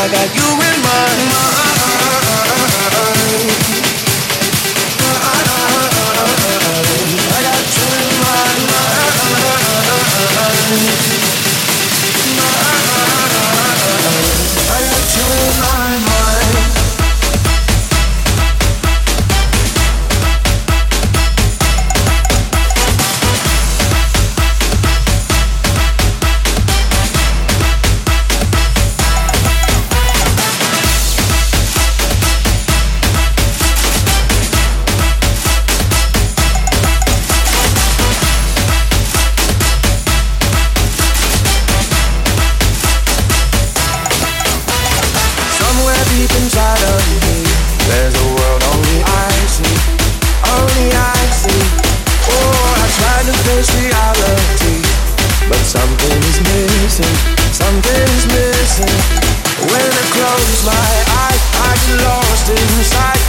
I got you. deep inside of me There's a world only I see. Only I see. Oh, I try to face reality But something is missing. Something is missing. When I close my eyes I get lost inside.